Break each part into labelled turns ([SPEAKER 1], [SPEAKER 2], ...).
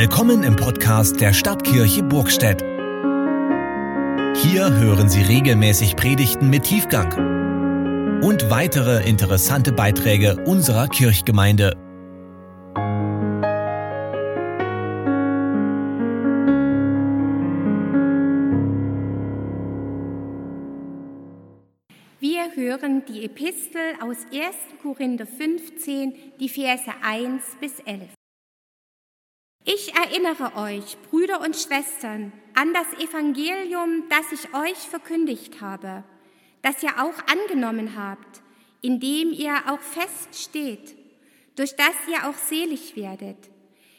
[SPEAKER 1] Willkommen im Podcast der Stadtkirche Burgstedt. Hier hören Sie regelmäßig Predigten mit Tiefgang und weitere interessante Beiträge unserer Kirchgemeinde.
[SPEAKER 2] Wir hören die Epistel aus 1. Korinther 15, die Verse 1 bis 11. Ich erinnere euch, Brüder und Schwestern, an das Evangelium, das ich euch verkündigt habe, das ihr auch angenommen habt, in dem ihr auch feststeht, durch das ihr auch selig werdet,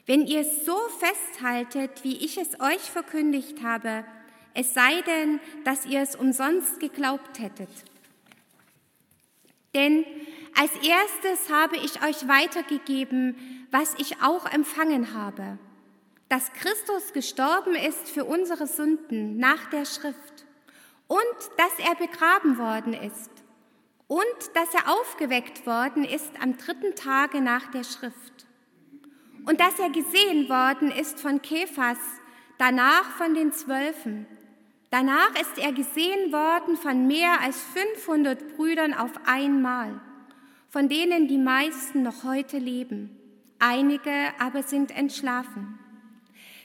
[SPEAKER 2] wenn ihr es so festhaltet, wie ich es euch verkündigt habe, es sei denn, dass ihr es umsonst geglaubt hättet. Denn als erstes habe ich euch weitergegeben, was ich auch empfangen habe, dass Christus gestorben ist für unsere Sünden nach der Schrift und dass er begraben worden ist und dass er aufgeweckt worden ist am dritten Tage nach der Schrift und dass er gesehen worden ist von Kephas, danach von den Zwölfen. Danach ist er gesehen worden von mehr als 500 Brüdern auf einmal, von denen die meisten noch heute leben einige aber sind entschlafen.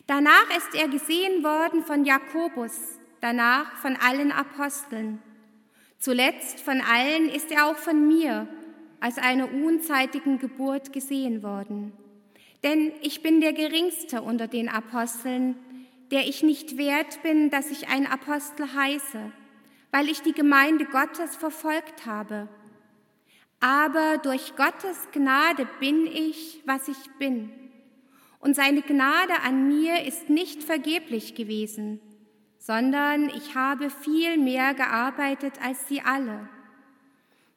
[SPEAKER 2] Danach ist er gesehen worden von Jakobus, danach von allen Aposteln. Zuletzt von allen ist er auch von mir als einer unzeitigen Geburt gesehen worden. Denn ich bin der geringste unter den Aposteln, der ich nicht wert bin, dass ich ein Apostel heiße, weil ich die Gemeinde Gottes verfolgt habe aber durch Gottes Gnade bin ich, was ich bin. Und seine Gnade an mir ist nicht vergeblich gewesen, sondern ich habe viel mehr gearbeitet als sie alle.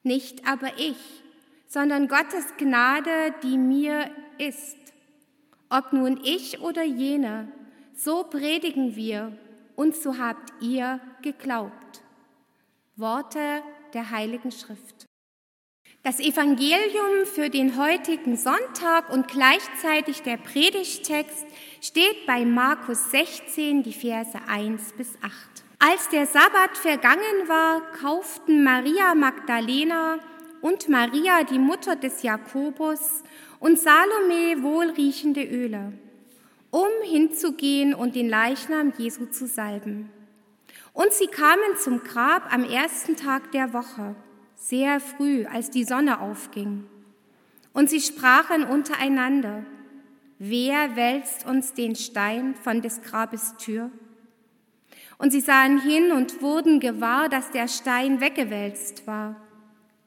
[SPEAKER 2] Nicht aber ich, sondern Gottes Gnade, die mir ist. Ob nun ich oder jene, so predigen wir und so habt ihr geglaubt. Worte der Heiligen Schrift. Das Evangelium für den heutigen Sonntag und gleichzeitig der Predigtext steht bei Markus 16, die Verse 1 bis 8. Als der Sabbat vergangen war, kauften Maria Magdalena und Maria, die Mutter des Jakobus, und Salome wohlriechende Öle, um hinzugehen und den Leichnam Jesu zu salben. Und sie kamen zum Grab am ersten Tag der Woche sehr früh, als die Sonne aufging. Und sie sprachen untereinander, wer wälzt uns den Stein von des Grabes Tür? Und sie sahen hin und wurden gewahr, dass der Stein weggewälzt war,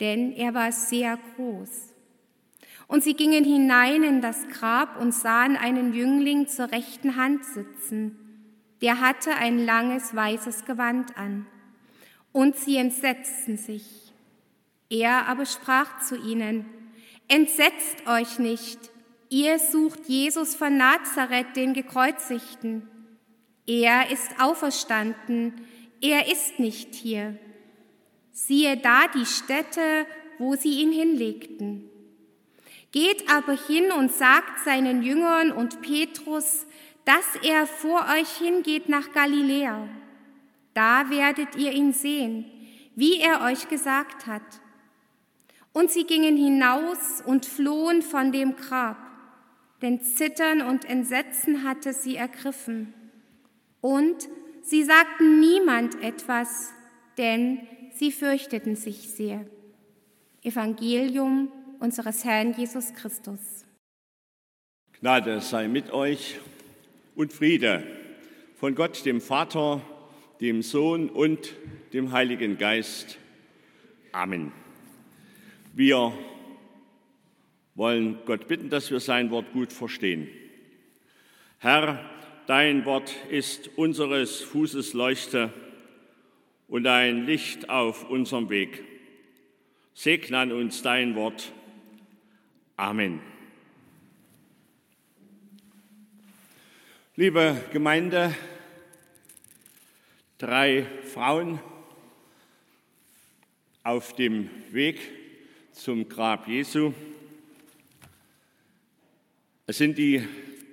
[SPEAKER 2] denn er war sehr groß. Und sie gingen hinein in das Grab und sahen einen Jüngling zur rechten Hand sitzen, der hatte ein langes weißes Gewand an. Und sie entsetzten sich. Er aber sprach zu ihnen, Entsetzt euch nicht, ihr sucht Jesus von Nazareth, den Gekreuzigten. Er ist auferstanden, er ist nicht hier. Siehe da die Stätte, wo sie ihn hinlegten. Geht aber hin und sagt seinen Jüngern und Petrus, dass er vor euch hingeht nach Galiläa. Da werdet ihr ihn sehen, wie er euch gesagt hat. Und sie gingen hinaus und flohen von dem Grab, denn Zittern und Entsetzen hatte sie ergriffen. Und sie sagten niemand etwas, denn sie fürchteten sich sehr. Evangelium unseres Herrn Jesus Christus.
[SPEAKER 3] Gnade sei mit euch und Friede von Gott, dem Vater, dem Sohn und dem Heiligen Geist. Amen. Wir wollen Gott bitten, dass wir sein Wort gut verstehen. Herr, dein Wort ist unseres Fußes Leuchte und ein Licht auf unserem Weg. Segne an uns dein Wort. Amen. Liebe Gemeinde, drei Frauen auf dem Weg zum Grab Jesu. Es sind die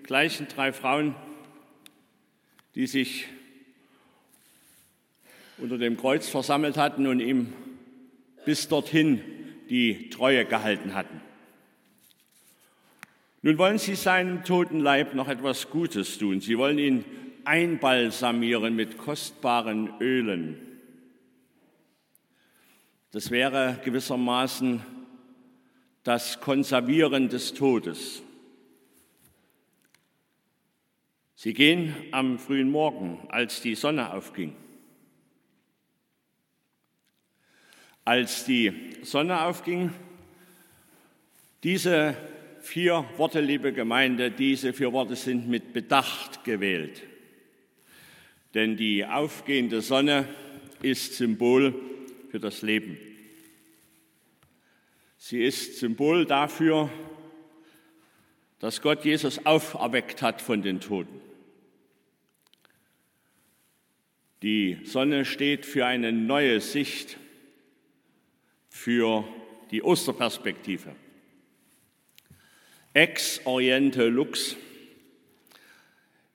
[SPEAKER 3] gleichen drei Frauen, die sich unter dem Kreuz versammelt hatten und ihm bis dorthin die Treue gehalten hatten. Nun wollen sie seinem toten Leib noch etwas Gutes tun. Sie wollen ihn einbalsamieren mit kostbaren Ölen. Das wäre gewissermaßen das Konservieren des Todes. Sie gehen am frühen Morgen, als die Sonne aufging. Als die Sonne aufging, diese vier Worte, liebe Gemeinde, diese vier Worte sind mit Bedacht gewählt. Denn die aufgehende Sonne ist Symbol für das Leben. Sie ist Symbol dafür, dass Gott Jesus auferweckt hat von den Toten. Die Sonne steht für eine neue Sicht, für die Osterperspektive. Ex oriente lux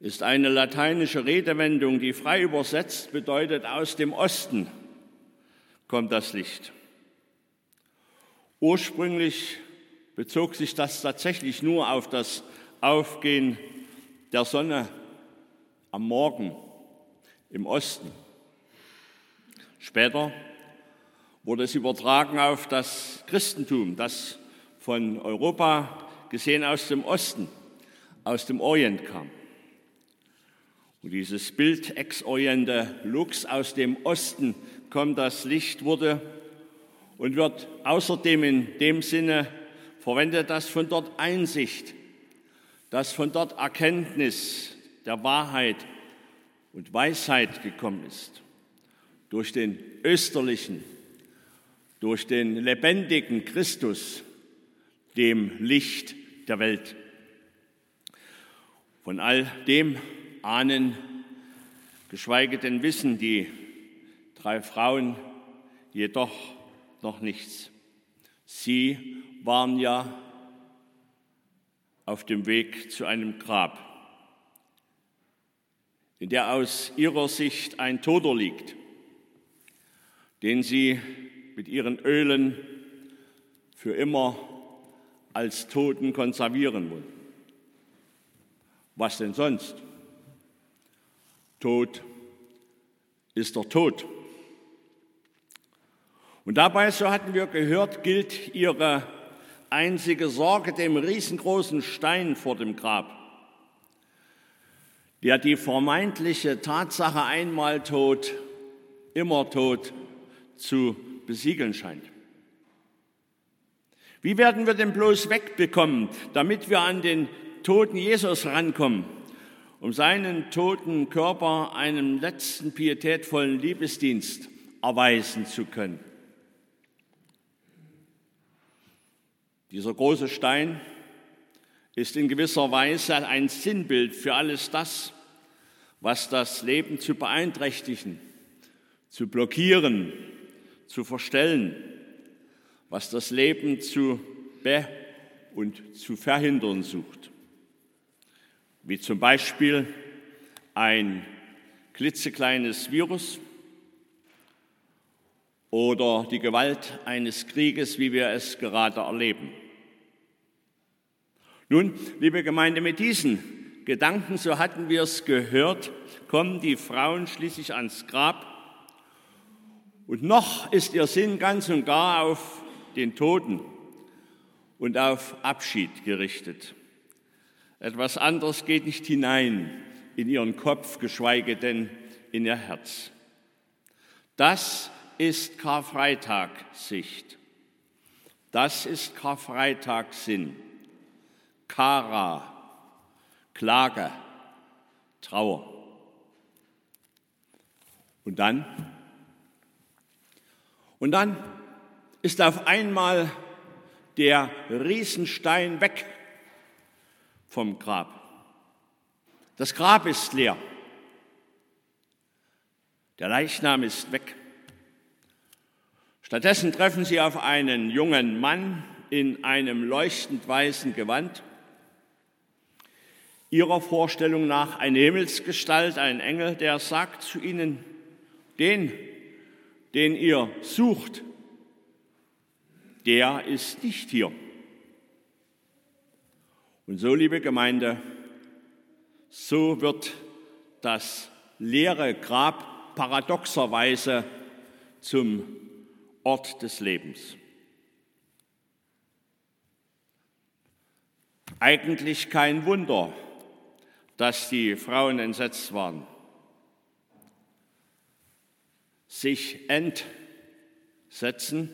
[SPEAKER 3] ist eine lateinische Redewendung, die frei übersetzt bedeutet, aus dem Osten kommt das Licht. Ursprünglich bezog sich das tatsächlich nur auf das Aufgehen der Sonne am Morgen im Osten. Später wurde es übertragen auf das Christentum, das von Europa gesehen aus dem Osten, aus dem Orient kam. Und dieses Bild ex oriente lux aus dem Osten kommt das Licht wurde und wird außerdem in dem Sinne verwendet, dass von dort Einsicht, dass von dort Erkenntnis der Wahrheit und Weisheit gekommen ist. Durch den österlichen, durch den lebendigen Christus, dem Licht der Welt. Von all dem ahnen, geschweige denn wissen die drei Frauen jedoch noch nichts. Sie waren ja auf dem Weg zu einem Grab, in der aus ihrer Sicht ein Toter liegt, den sie mit ihren Ölen für immer als Toten konservieren wollen. Was denn sonst? Tod ist der Tod. Und dabei, so hatten wir gehört, gilt ihre einzige Sorge dem riesengroßen Stein vor dem Grab, der die vermeintliche Tatsache einmal tot, immer tot zu besiegeln scheint. Wie werden wir den bloß wegbekommen, damit wir an den toten Jesus rankommen, um seinen toten Körper einen letzten pietätvollen Liebesdienst erweisen zu können? Dieser große Stein ist in gewisser Weise ein Sinnbild für alles das, was das Leben zu beeinträchtigen, zu blockieren, zu verstellen, was das Leben zu be- und zu verhindern sucht. Wie zum Beispiel ein klitzekleines Virus oder die Gewalt eines Krieges, wie wir es gerade erleben. Nun, liebe Gemeinde, mit diesen Gedanken, so hatten wir es gehört, kommen die Frauen schließlich ans Grab und noch ist ihr Sinn ganz und gar auf den Toten und auf Abschied gerichtet. Etwas anderes geht nicht hinein in ihren Kopf, geschweige denn in ihr Herz. Das ist Karfreitag-Sicht. Das ist Karfreitag-Sinn. Kara, Klage, Trauer. Und dann? Und dann ist auf einmal der Riesenstein weg vom Grab. Das Grab ist leer. Der Leichnam ist weg. Stattdessen treffen sie auf einen jungen Mann in einem leuchtend weißen Gewand, ihrer Vorstellung nach eine Himmelsgestalt, ein Engel, der sagt zu ihnen, den, den ihr sucht, der ist nicht hier. Und so, liebe Gemeinde, so wird das leere Grab paradoxerweise zum Ort des Lebens. Eigentlich kein Wunder, dass die Frauen entsetzt waren. Sich entsetzen,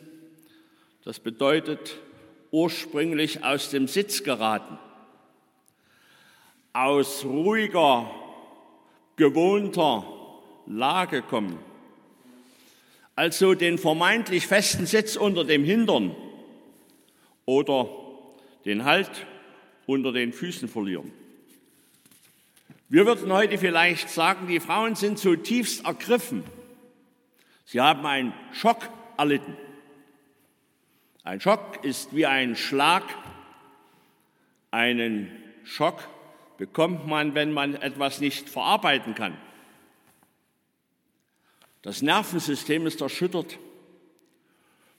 [SPEAKER 3] das bedeutet ursprünglich aus dem Sitz geraten, aus ruhiger, gewohnter Lage kommen, also den vermeintlich festen Sitz unter dem Hintern oder den Halt unter den Füßen verlieren. Wir würden heute vielleicht sagen, die Frauen sind zutiefst ergriffen. Sie haben einen Schock erlitten. Ein Schock ist wie ein Schlag. Einen Schock bekommt man, wenn man etwas nicht verarbeiten kann. Das Nervensystem ist erschüttert.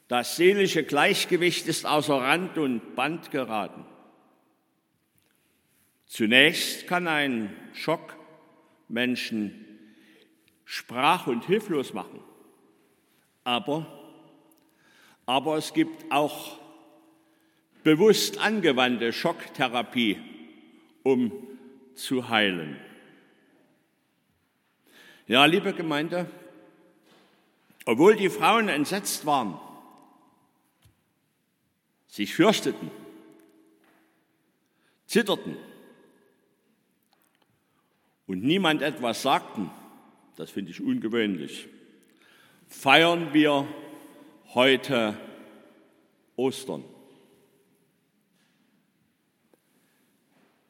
[SPEAKER 3] Das seelische Gleichgewicht ist außer Rand und Band geraten. Zunächst kann ein Schock Menschen sprach- und hilflos machen. Aber, aber es gibt auch bewusst angewandte Schocktherapie, um zu heilen. Ja, liebe Gemeinde, obwohl die Frauen entsetzt waren, sich fürchteten, zitterten, und niemand etwas sagten, das finde ich ungewöhnlich, feiern wir heute Ostern.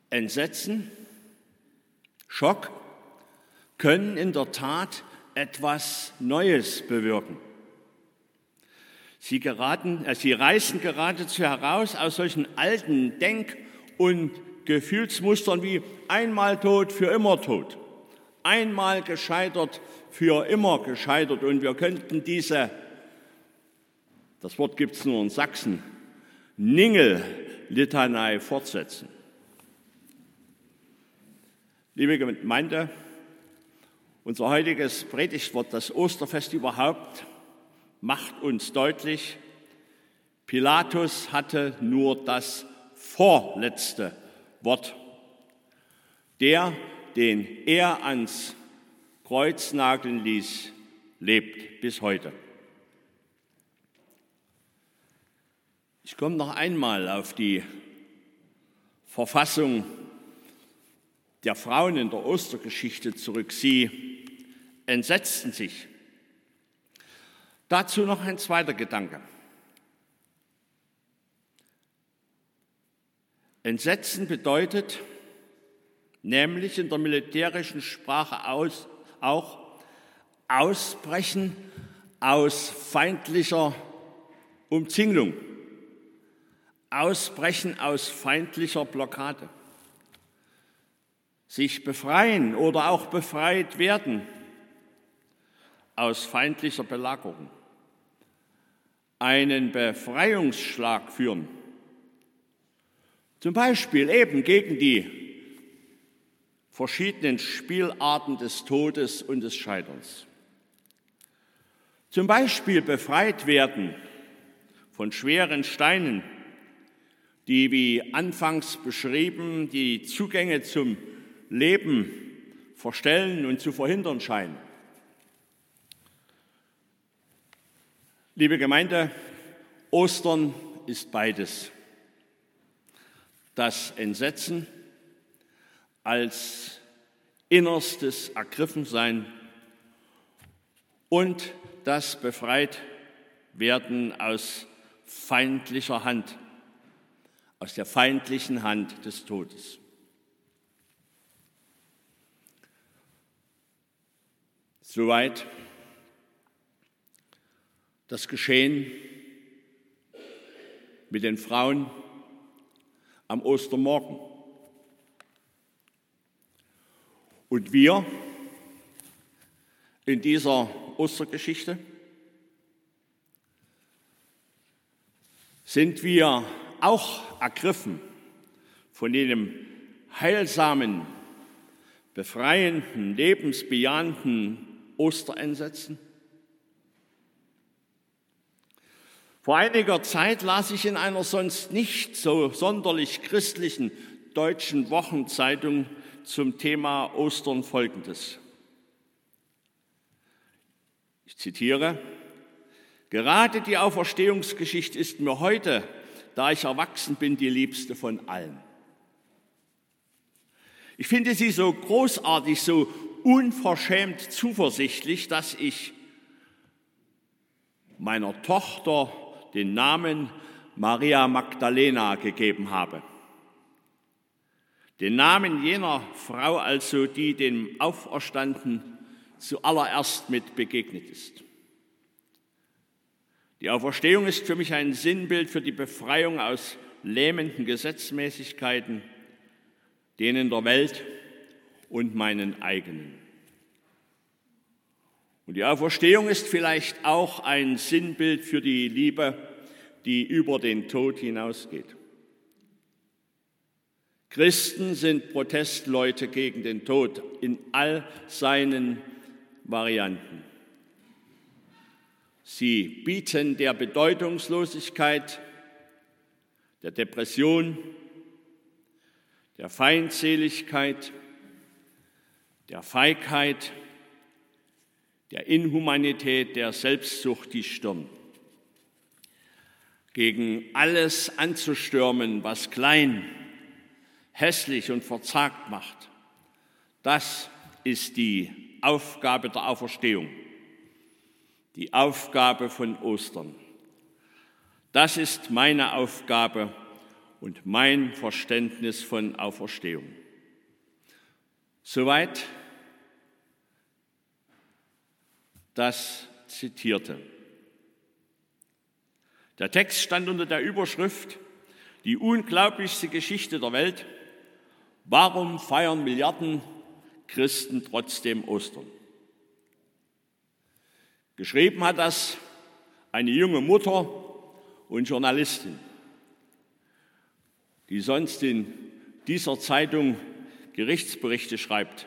[SPEAKER 3] Entsetzen, Schock können in der Tat etwas Neues bewirken. Sie, geraten, äh, sie reißen geradezu heraus aus solchen alten Denk- und Gefühlsmustern wie einmal tot, für immer tot, einmal gescheitert, für immer gescheitert. Und wir könnten diese, das Wort gibt es nur in Sachsen, Ningel-Litanei fortsetzen. Liebe Gemeinde, unser heutiges Predigtwort, das Osterfest überhaupt, macht uns deutlich, Pilatus hatte nur das vorletzte Wort. Der, den er ans Kreuz nageln ließ, lebt bis heute. Ich komme noch einmal auf die Verfassung der Frauen in der Ostergeschichte zurück. Sie entsetzten sich. Dazu noch ein zweiter Gedanke. Entsetzen bedeutet nämlich in der militärischen Sprache aus, auch Ausbrechen aus feindlicher Umzinglung, Ausbrechen aus feindlicher Blockade, sich befreien oder auch befreit werden aus feindlicher Belagerung, einen Befreiungsschlag führen zum Beispiel eben gegen die verschiedenen Spielarten des Todes und des Scheiterns. Zum Beispiel befreit werden von schweren Steinen, die wie anfangs beschrieben die Zugänge zum Leben verstellen und zu verhindern scheinen. Liebe Gemeinde, Ostern ist beides das Entsetzen als innerstes Ergriffensein und das Befreitwerden aus feindlicher Hand, aus der feindlichen Hand des Todes. Soweit das Geschehen mit den Frauen am Ostermorgen. Und wir in dieser Ostergeschichte? Sind wir auch ergriffen von jenem heilsamen, befreienden, lebensbejahenden Ostereinsätzen? Vor einiger Zeit las ich in einer sonst nicht so sonderlich christlichen deutschen Wochenzeitung zum Thema Ostern Folgendes. Ich zitiere, gerade die Auferstehungsgeschichte ist mir heute, da ich erwachsen bin, die liebste von allen. Ich finde sie so großartig, so unverschämt zuversichtlich, dass ich meiner Tochter den Namen Maria Magdalena gegeben habe. Den Namen jener Frau also, die dem Auferstanden zuallererst mit begegnet ist. Die Auferstehung ist für mich ein Sinnbild für die Befreiung aus lähmenden Gesetzmäßigkeiten, denen der Welt und meinen eigenen. Und die Auferstehung ist vielleicht auch ein Sinnbild für die Liebe, die über den Tod hinausgeht. Christen sind Protestleute gegen den Tod in all seinen Varianten. Sie bieten der Bedeutungslosigkeit, der Depression, der Feindseligkeit, der Feigheit, der Inhumanität, der Selbstsucht die Stirn. Gegen alles anzustürmen, was klein, hässlich und verzagt macht, das ist die Aufgabe der Auferstehung, die Aufgabe von Ostern. Das ist meine Aufgabe und mein Verständnis von Auferstehung. Soweit das Zitierte. Der Text stand unter der Überschrift Die unglaublichste Geschichte der Welt. Warum feiern Milliarden Christen trotzdem Ostern? Geschrieben hat das eine junge Mutter und Journalistin, die sonst in dieser Zeitung Gerichtsberichte schreibt,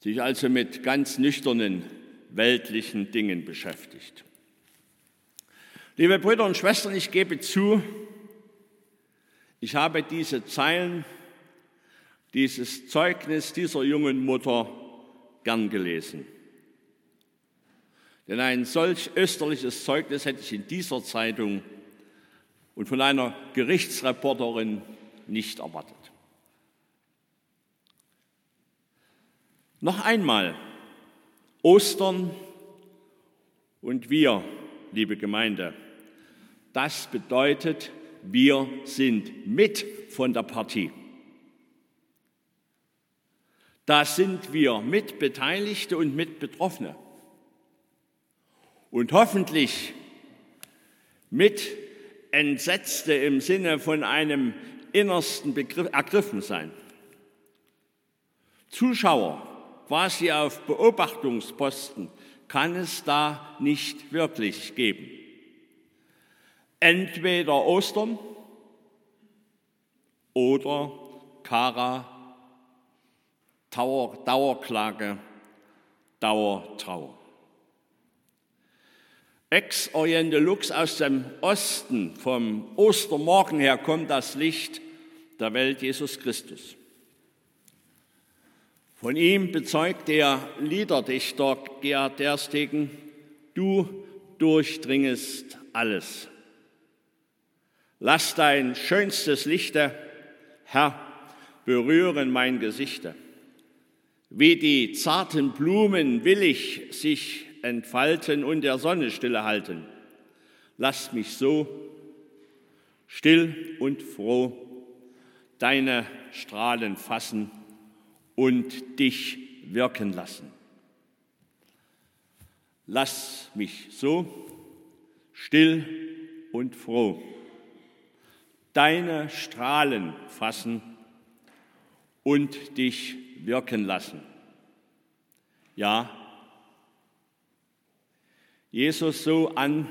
[SPEAKER 3] sich also mit ganz nüchternen weltlichen Dingen beschäftigt. Liebe Brüder und Schwestern, ich gebe zu, ich habe diese Zeilen, dieses Zeugnis dieser jungen Mutter gern gelesen. Denn ein solch österliches Zeugnis hätte ich in dieser Zeitung und von einer Gerichtsreporterin nicht erwartet. Noch einmal, Ostern und wir, liebe Gemeinde, das bedeutet, wir sind mit von der Partie. Da sind wir Mitbeteiligte und Mitbetroffene. Und hoffentlich mit Entsetzte im Sinne von einem innersten Begriff, Ergriffensein. Zuschauer, quasi auf Beobachtungsposten, kann es da nicht wirklich geben. Entweder Ostern oder Kara, Dauer, Dauerklage, Dauertrauer. Ex Oriente Lux aus dem Osten, vom Ostermorgen her kommt das Licht der Welt Jesus Christus. Von ihm bezeugt der Liederdichter Gerhard Derstegen, du durchdringest alles. Lass dein schönstes Lichte, Herr, berühren mein Gesichte. Wie die zarten Blumen will ich sich entfalten und der Sonne stillehalten. Lass mich so still und froh deine Strahlen fassen und dich wirken lassen. Lass mich so still und froh deine Strahlen fassen und dich wirken lassen. Ja, Jesus so an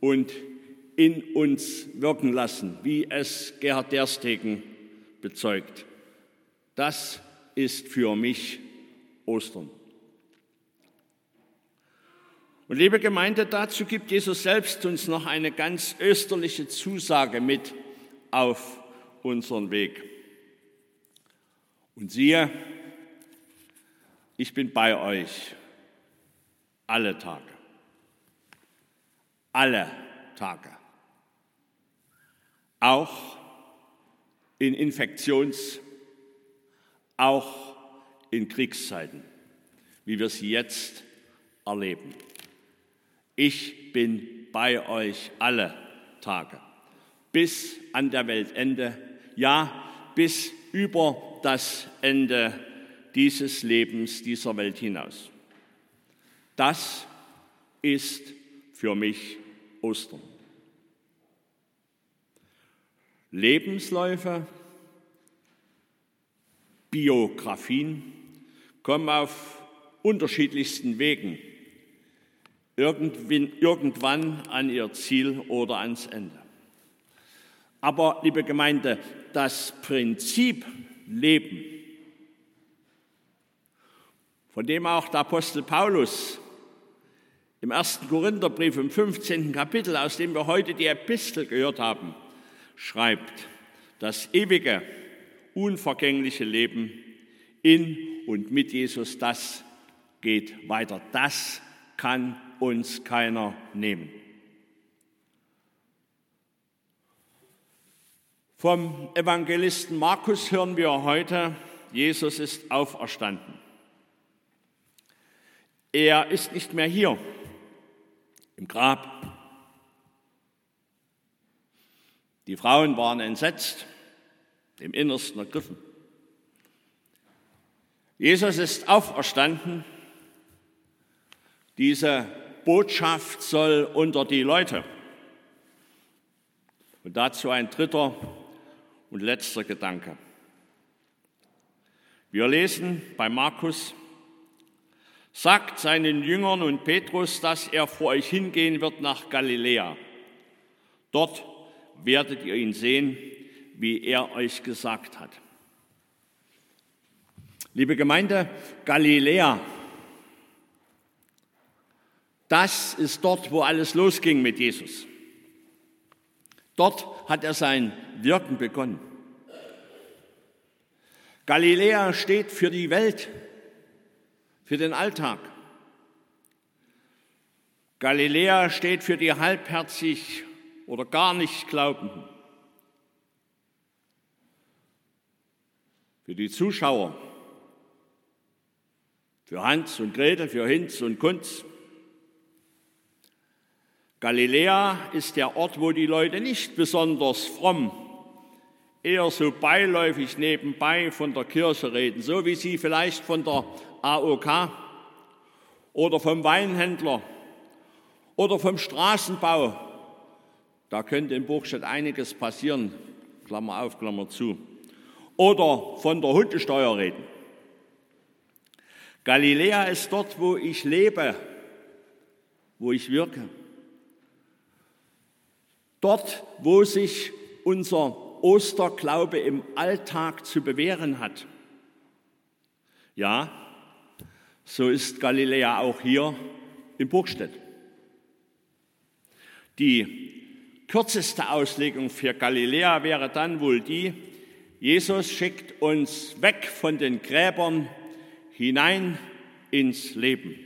[SPEAKER 3] und in uns wirken lassen, wie es Gerhard Derstegen bezeugt. Das ist für mich Ostern. Und liebe Gemeinde, dazu gibt Jesus selbst uns noch eine ganz österliche Zusage mit auf unseren Weg. Und siehe, ich bin bei euch alle Tage. Alle Tage. Auch in Infektions-, auch in Kriegszeiten, wie wir sie jetzt erleben. Ich bin bei euch alle Tage, bis an der Weltende, ja, bis über das Ende dieses Lebens, dieser Welt hinaus. Das ist für mich Ostern. Lebensläufe, Biografien kommen auf unterschiedlichsten Wegen irgendwann an ihr Ziel oder ans Ende. Aber, liebe Gemeinde, das Prinzip Leben, von dem auch der Apostel Paulus im ersten Korintherbrief im 15. Kapitel, aus dem wir heute die Epistel gehört haben, schreibt, das ewige, unvergängliche Leben in und mit Jesus, das geht weiter. Das kann uns keiner nehmen. Vom Evangelisten Markus hören wir heute, Jesus ist auferstanden. Er ist nicht mehr hier im Grab. Die Frauen waren entsetzt, im Innersten ergriffen. Jesus ist auferstanden. Diese Botschaft soll unter die Leute. Und dazu ein dritter und letzter Gedanke. Wir lesen bei Markus, sagt seinen Jüngern und Petrus, dass er vor euch hingehen wird nach Galiläa. Dort werdet ihr ihn sehen, wie er euch gesagt hat. Liebe Gemeinde, Galiläa das ist dort, wo alles losging mit Jesus. Dort hat er sein Wirken begonnen. Galiläa steht für die Welt, für den Alltag. Galiläa steht für die halbherzig oder gar nicht Glaubenden. Für die Zuschauer, für Hans und Gretel, für Hinz und Kunz. Galiläa ist der Ort, wo die Leute nicht besonders fromm, eher so beiläufig nebenbei von der Kirche reden, so wie sie vielleicht von der AOK oder vom Weinhändler oder vom Straßenbau. Da könnte in Burgstadt einiges passieren, Klammer auf, Klammer zu. Oder von der Hundesteuer reden. Galiläa ist dort, wo ich lebe, wo ich wirke. Dort, wo sich unser Osterglaube im Alltag zu bewähren hat. Ja, so ist Galiläa auch hier in Burgstedt. Die kürzeste Auslegung für Galiläa wäre dann wohl die, Jesus schickt uns weg von den Gräbern hinein ins Leben.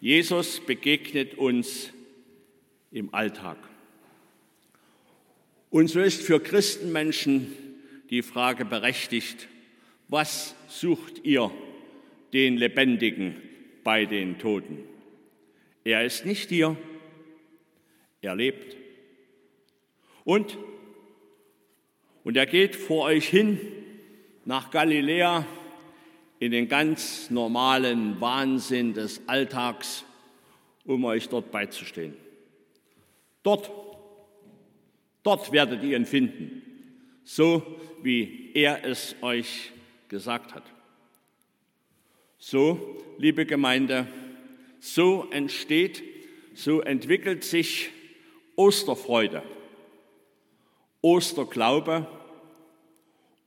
[SPEAKER 3] Jesus begegnet uns im Alltag. Und so ist für Christenmenschen die Frage berechtigt, was sucht ihr den Lebendigen bei den Toten? Er ist nicht hier, er lebt. Und, und er geht vor euch hin nach Galiläa in den ganz normalen Wahnsinn des Alltags, um euch dort beizustehen. Dort Dort werdet ihr ihn finden, so wie er es euch gesagt hat. So, liebe Gemeinde, so entsteht, so entwickelt sich Osterfreude, Osterglaube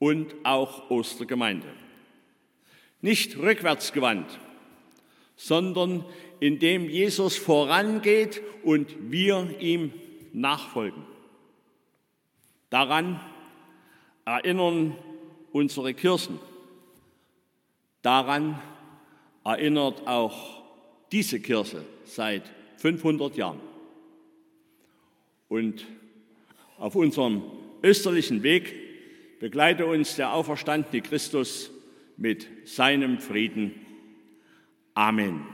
[SPEAKER 3] und auch Ostergemeinde. Nicht rückwärtsgewandt, sondern indem Jesus vorangeht und wir ihm nachfolgen. Daran erinnern unsere Kirchen. Daran erinnert auch diese Kirche seit 500 Jahren. Und auf unserem österlichen Weg begleite uns der auferstandene Christus mit seinem Frieden. Amen.